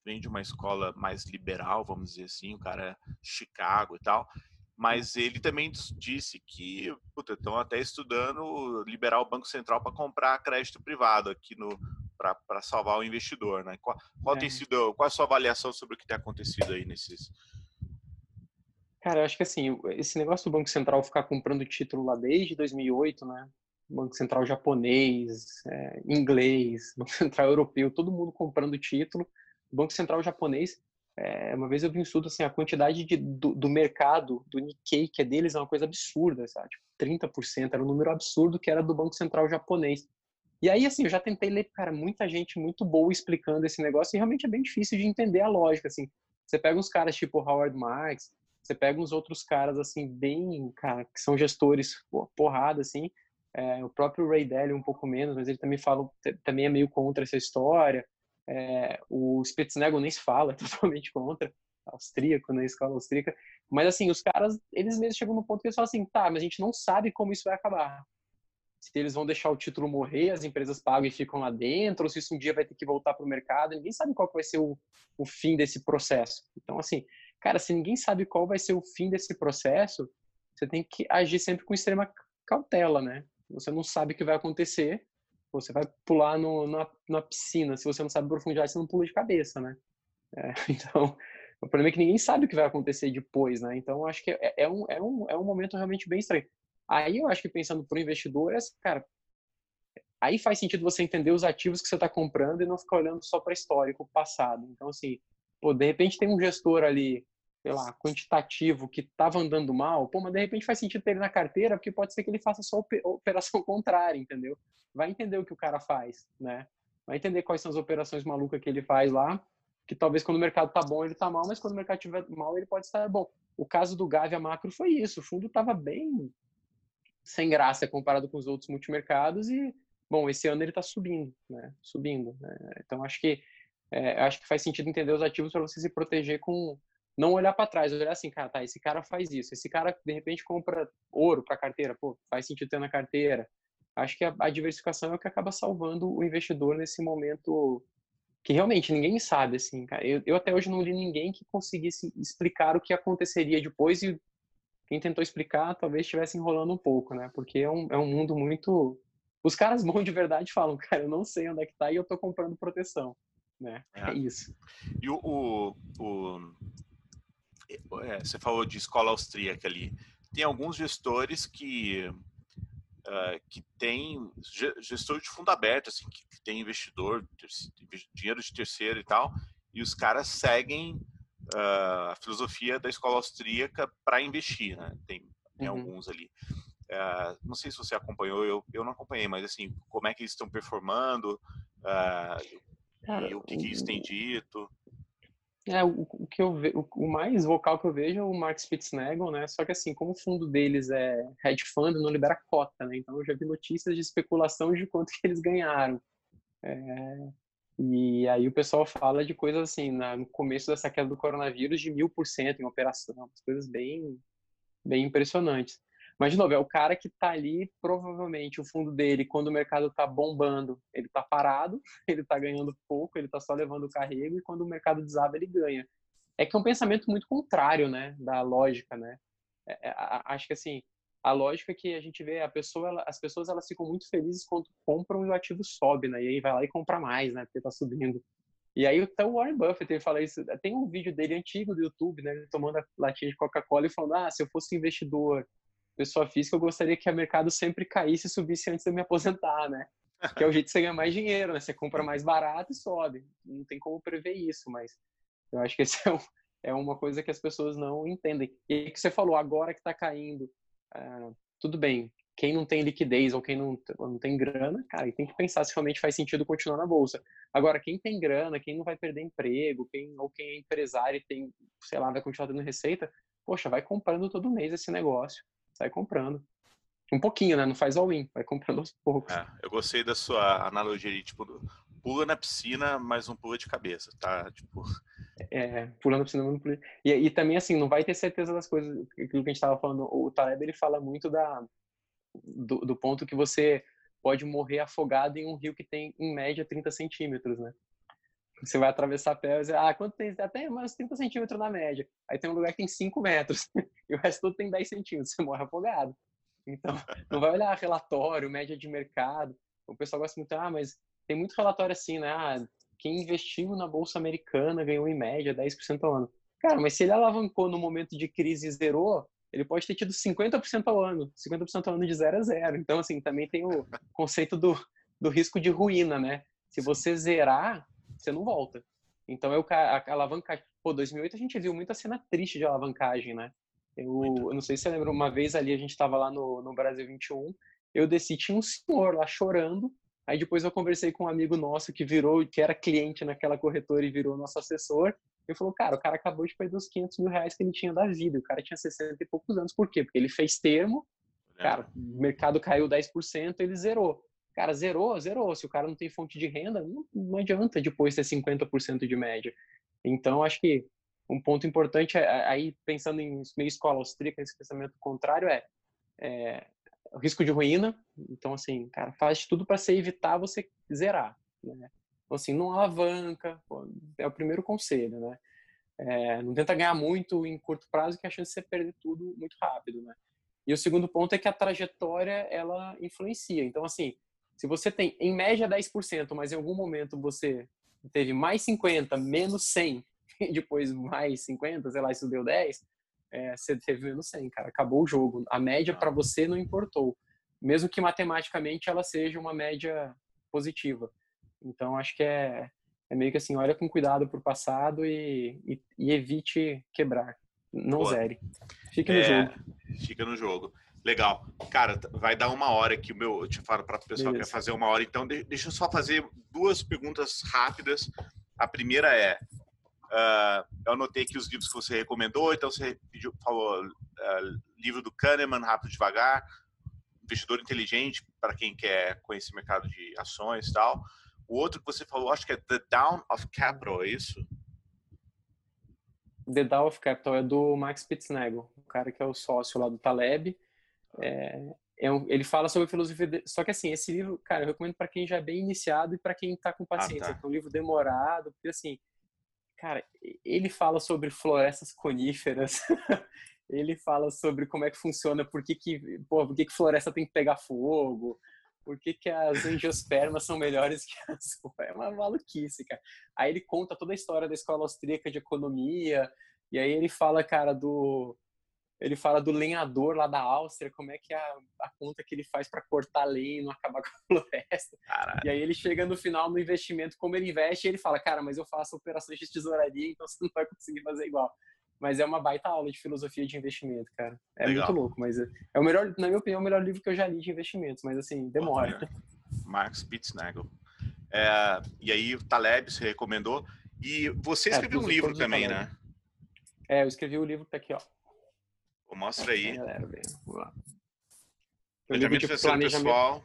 vem de uma escola mais liberal, vamos dizer assim, o cara é Chicago e tal, mas ele também disse que estão até estudando liberar o Banco Central para comprar crédito privado aqui no para salvar o investidor, né? Qual, qual é. tem sido qual é a sua avaliação sobre o que tem acontecido aí nesses Cara, eu acho que assim, esse negócio do Banco Central ficar comprando título lá desde 2008, né? Banco Central japonês, é, inglês, Banco Central europeu, todo mundo comprando título Banco Central japonês, é, uma vez eu vi um estudo assim, a quantidade de, do, do, mercado, do Nikkei, que é deles, é uma coisa absurda, sabe? Tipo, 30%, era um número absurdo que era do Banco Central japonês. E aí, assim, eu já tentei ler, cara, muita gente muito boa explicando esse negócio e realmente é bem difícil de entender a lógica, assim. Você pega uns caras tipo Howard Marks, você pega uns outros caras, assim, bem, cara, que são gestores porrada, assim. É, o próprio Ray Dalio um pouco menos, mas ele também fala, também é meio contra essa história. É, o Spitznagel nem se fala, é totalmente contra, austríaco, na né, escola austríaca. Mas, assim, os caras, eles mesmos chegam no ponto que eles falam assim, tá, mas a gente não sabe como isso vai acabar. Se eles vão deixar o título morrer, as empresas pagam e ficam lá dentro, ou se isso um dia vai ter que voltar para o mercado, ninguém sabe qual vai ser o, o fim desse processo. Então, assim, cara, se ninguém sabe qual vai ser o fim desse processo, você tem que agir sempre com extrema cautela, né? Você não sabe o que vai acontecer, você vai pular no, na, na, piscina, se você não sabe profundidade, você não pula de cabeça, né? É, então, o problema é que ninguém sabe o que vai acontecer depois, né? Então, acho que é, é, um, é, um, é um momento realmente bem estranho. Aí, eu acho que pensando para o investidor, é, cara, aí faz sentido você entender os ativos que você está comprando e não ficar olhando só para histórico passado. Então, assim, pô, de repente tem um gestor ali, sei lá, quantitativo que estava andando mal, pô, mas de repente faz sentido ter ele na carteira, porque pode ser que ele faça só operação contrária, entendeu? Vai entender o que o cara faz, né? Vai entender quais são as operações malucas que ele faz lá, que talvez quando o mercado tá bom ele tá mal, mas quando o mercado estiver mal ele pode estar bom. O caso do Gavia Macro foi isso, o fundo estava bem sem graça comparado com os outros multimercados e, bom, esse ano ele está subindo, né? Subindo. Né? Então, acho que é, acho que faz sentido entender os ativos para você se proteger com não olhar para trás, olhar assim, cara, tá, esse cara faz isso, esse cara de repente compra ouro para carteira, pô, faz sentido ter na carteira. Acho que a, a, diversificação é o que acaba salvando o investidor nesse momento que realmente ninguém sabe, assim, cara. Eu, eu até hoje não li ninguém que conseguisse explicar o que aconteceria depois e quem tentou explicar talvez estivesse enrolando um pouco, né? Porque é um, é um mundo muito. Os caras bons de verdade falam, cara, eu não sei onde é que tá e eu tô comprando proteção, né? É, é isso. E o, o, o é, você falou de escola austríaca ali. Tem alguns gestores que uh, que tem gestor de fundo aberto, assim, que, que tem investidor, dinheiro de terceiro e tal, e os caras seguem uh, a filosofia da escola austríaca para investir, né? Tem, tem uhum. alguns ali. Uh, não sei se você acompanhou, eu, eu não acompanhei, mas assim, como é que eles estão performando uh, Cara, e o que, que eles têm dito? É, o, o que eu ve, o, o, mais vocal que eu vejo é o Mark Spitznagel, né? Só que assim, como o fundo deles é hedge fund, não libera cota, né? Então eu já vi notícias de especulação de quanto que eles ganharam. É, e aí o pessoal fala de coisas assim, no começo dessa queda do coronavírus, de mil por cento em operação, coisas bem, bem impressionantes. Mas, de novo, é o cara que está ali, provavelmente o fundo dele, quando o mercado está bombando, ele está parado, ele está ganhando pouco, ele está só levando o carrego, e quando o mercado desaba, ele ganha. É que é um pensamento muito contrário, né, da lógica, né? É, é, acho que, assim, a lógica que a gente vê, a pessoa, ela, as pessoas, elas ficam muito felizes quando compram e o ativo sobe, né? E aí vai lá e compra mais, né? Porque está subindo. E aí até o Warren Buffett ele fala isso. Tem um vídeo dele antigo do YouTube, né? Tomando a latinha de Coca-Cola e falando: Ah, se eu fosse investidor pessoa física, eu gostaria que o mercado sempre caísse e subisse antes de eu me aposentar, né? Que é o jeito de você ganhar mais dinheiro, né? Você compra mais barato e sobe. Não tem como prever isso, mas eu acho que esse é, um, é uma coisa que as pessoas não entendem. E que você falou, agora que está caindo, uh, tudo bem, quem não tem liquidez ou quem não, não tem grana, cara, tem que pensar se realmente faz sentido continuar na bolsa. Agora, quem tem grana, quem não vai perder emprego, quem ou quem é empresário e tem, sei lá, vai continuar dando receita, poxa, vai comprando todo mês esse negócio sai comprando. Um pouquinho, né? Não faz all-in, vai comprando aos poucos. É, eu gostei da sua analogia de, tipo, pula na piscina, mas não pula de cabeça, tá? Tipo... É, pula na piscina, mas não pula... E, e também, assim, não vai ter certeza das coisas, aquilo que a gente tava falando, o Taleb, ele fala muito da, do, do ponto que você pode morrer afogado em um rio que tem, em média, 30 centímetros, né? Você vai atravessar a pé e dizer, ah, quanto tem? Até mais 30 centímetros na média. Aí tem um lugar que tem 5 metros e o resto tudo tem 10 centímetros. Você morre afogado. Então, não vai olhar relatório, média de mercado. O pessoal gosta muito, ah, mas tem muito relatório assim, né? Ah, quem investiu na Bolsa Americana ganhou em média 10% ao ano. Cara, mas se ele alavancou no momento de crise e zerou, ele pode ter tido 50% ao ano. 50% ao ano de zero a zero. Então, assim, também tem o conceito do, do risco de ruína, né? Se você zerar, você não volta. Então, eu, a, a alavancagem. Pô, 2008 a gente viu muita cena triste de alavancagem, né? Eu, eu não sei se você lembra, uma vez ali a gente estava lá no, no Brasil 21, eu desci, tinha um senhor lá chorando. Aí depois eu conversei com um amigo nosso que virou, que era cliente naquela corretora e virou nosso assessor. Ele falou, cara, o cara acabou de perder os 500 mil reais que ele tinha da vida. O cara tinha 60 e poucos anos. Por quê? Porque ele fez termo, cara, o mercado caiu 10%, ele zerou. Cara, zerou, zerou. Se o cara não tem fonte de renda, não, não adianta depois ter 50% de média. Então, acho que um ponto importante, é, aí pensando em meio escola austríaca, esse pensamento contrário é, é o risco de ruína. Então, assim, cara, faz tudo para você evitar você zerar. Né? Então, assim, não alavanca, pô, é o primeiro conselho, né? É, não tenta ganhar muito em curto prazo, que a chance de você perder tudo muito rápido, né? E o segundo ponto é que a trajetória, ela influencia. Então, assim, se você tem, em média, 10%, mas em algum momento você teve mais 50, menos 100, e depois mais 50, sei lá, isso deu 10, é, você teve menos 100, cara. Acabou o jogo. A média para você não importou. mesmo que matematicamente ela seja uma média positiva. Então, acho que é, é meio que assim, olha com cuidado para o passado e, e, e, evite quebrar. Não Boa. zere. Fique no é, jogo. Fica no jogo. Legal. Cara, vai dar uma hora que o meu. Eu te falo para o pessoal que vai fazer uma hora, então deixa eu só fazer duas perguntas rápidas. A primeira é: uh, eu anotei aqui os livros que você recomendou, então você pediu, falou uh, livro do Kahneman, Rápido Devagar, Investidor Inteligente, para quem quer conhecer mercado de ações e tal. O outro que você falou, acho que é The Down of Capital, é isso? The Down of Capital é do Max Pitznagel, o cara que é o sócio lá do Taleb. É, é um, ele fala sobre filosofia. De... Só que assim, esse livro, cara, eu recomendo para quem já é bem iniciado e para quem está com paciência. Ah, tá. É um livro demorado, porque assim, cara, ele fala sobre florestas coníferas. ele fala sobre como é que funciona, por que que, pô, por que, que floresta tem que pegar fogo, por que, que as angiospermas são melhores que as. É uma maluquice, cara. Aí ele conta toda a história da escola austríaca de economia, e aí ele fala, cara, do ele fala do lenhador lá da Áustria, como é que é a, a conta que ele faz para cortar lenha e não acabar com a floresta. Caralho. E aí ele chega no final no investimento, como ele investe, e ele fala, cara, mas eu faço operações de tesouraria, então você não vai conseguir fazer igual. Mas é uma baita aula de filosofia de investimento, cara. É Legal. muito louco, mas é, é o melhor, na minha opinião, é o melhor livro que eu já li de investimentos, mas assim, demora. Marx Pitznagel. É, e aí o Taleb se recomendou. E você é, escreveu é, um livro também, né? É, eu escrevi o livro que tá aqui, ó. Mostra aí. Galera, Vamos lá. Planejamento pessoal.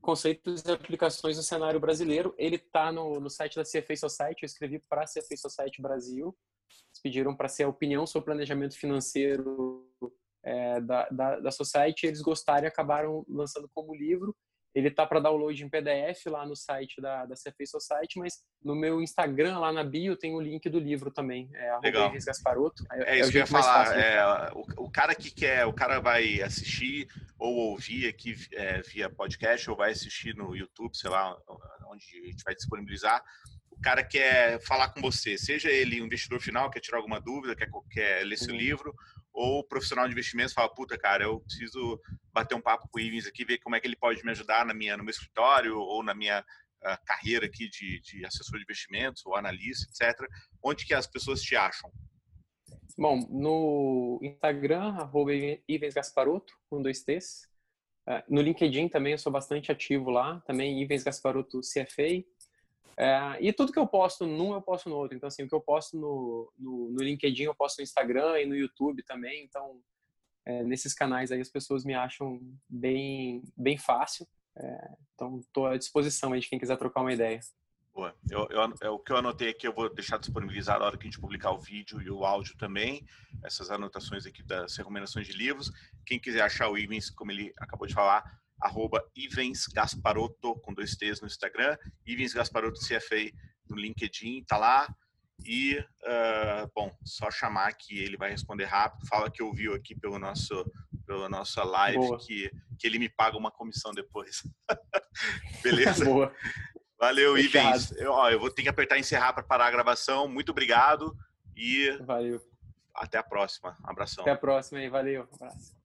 Conceitos e aplicações no cenário brasileiro. Ele está no, no site da CFA Society. Eu escrevi para a CFA Society Brasil. Eles pediram para ser a opinião sobre planejamento financeiro é, da, da, da Society. Eles gostaram e acabaram lançando como livro. Ele tá para download em PDF lá no site da, da CFA Society, mas no meu Instagram, lá na bio, tem o link do livro também. É Legal. Gasparoto. É, é isso que eu ia falar. É, o, o, cara que quer, o cara vai assistir ou ouvir aqui é, via podcast ou vai assistir no YouTube, sei lá, onde a gente vai disponibilizar. O cara quer falar com você, seja ele um investidor final, quer tirar alguma dúvida, quer, quer ler seu uhum. livro, ou profissional de investimentos fala, puta, cara, eu preciso bater um papo com o Ivens aqui, ver como é que ele pode me ajudar na minha, no meu escritório ou na minha uh, carreira aqui de, de assessor de investimentos ou analista, etc. Onde que as pessoas te acham? Bom, no Instagram, arroba Ivens Gasparoto, com dois T's. Uh, no LinkedIn também eu sou bastante ativo lá, também Ivens Gasparoto CFA. É, e tudo que eu posto num, eu posto no outro. Então, assim, o que eu posto no, no, no LinkedIn, eu posto no Instagram e no YouTube também. Então, é, nesses canais aí as pessoas me acham bem, bem fácil. É, então, estou à disposição aí de quem quiser trocar uma ideia. Boa. Eu, eu, eu, o que eu anotei aqui, eu vou deixar disponibilizado na hora que a gente publicar o vídeo e o áudio também. Essas anotações aqui das recomendações de livros. Quem quiser achar o Ivens, como ele acabou de falar, arroba Ivens Gasparotto, com dois T's no Instagram, Ivens Gasparotto CFA no LinkedIn, tá lá. E, uh, bom, só chamar que ele vai responder rápido. Fala que ouviu aqui pelo nosso, pela nossa live que, que ele me paga uma comissão depois. Beleza? Boa. Valeu, Ivens. Eu, ó, eu vou ter que apertar encerrar para parar a gravação. Muito obrigado e Valeu. até a próxima. Um abração. Até a próxima aí. Valeu. Um abraço.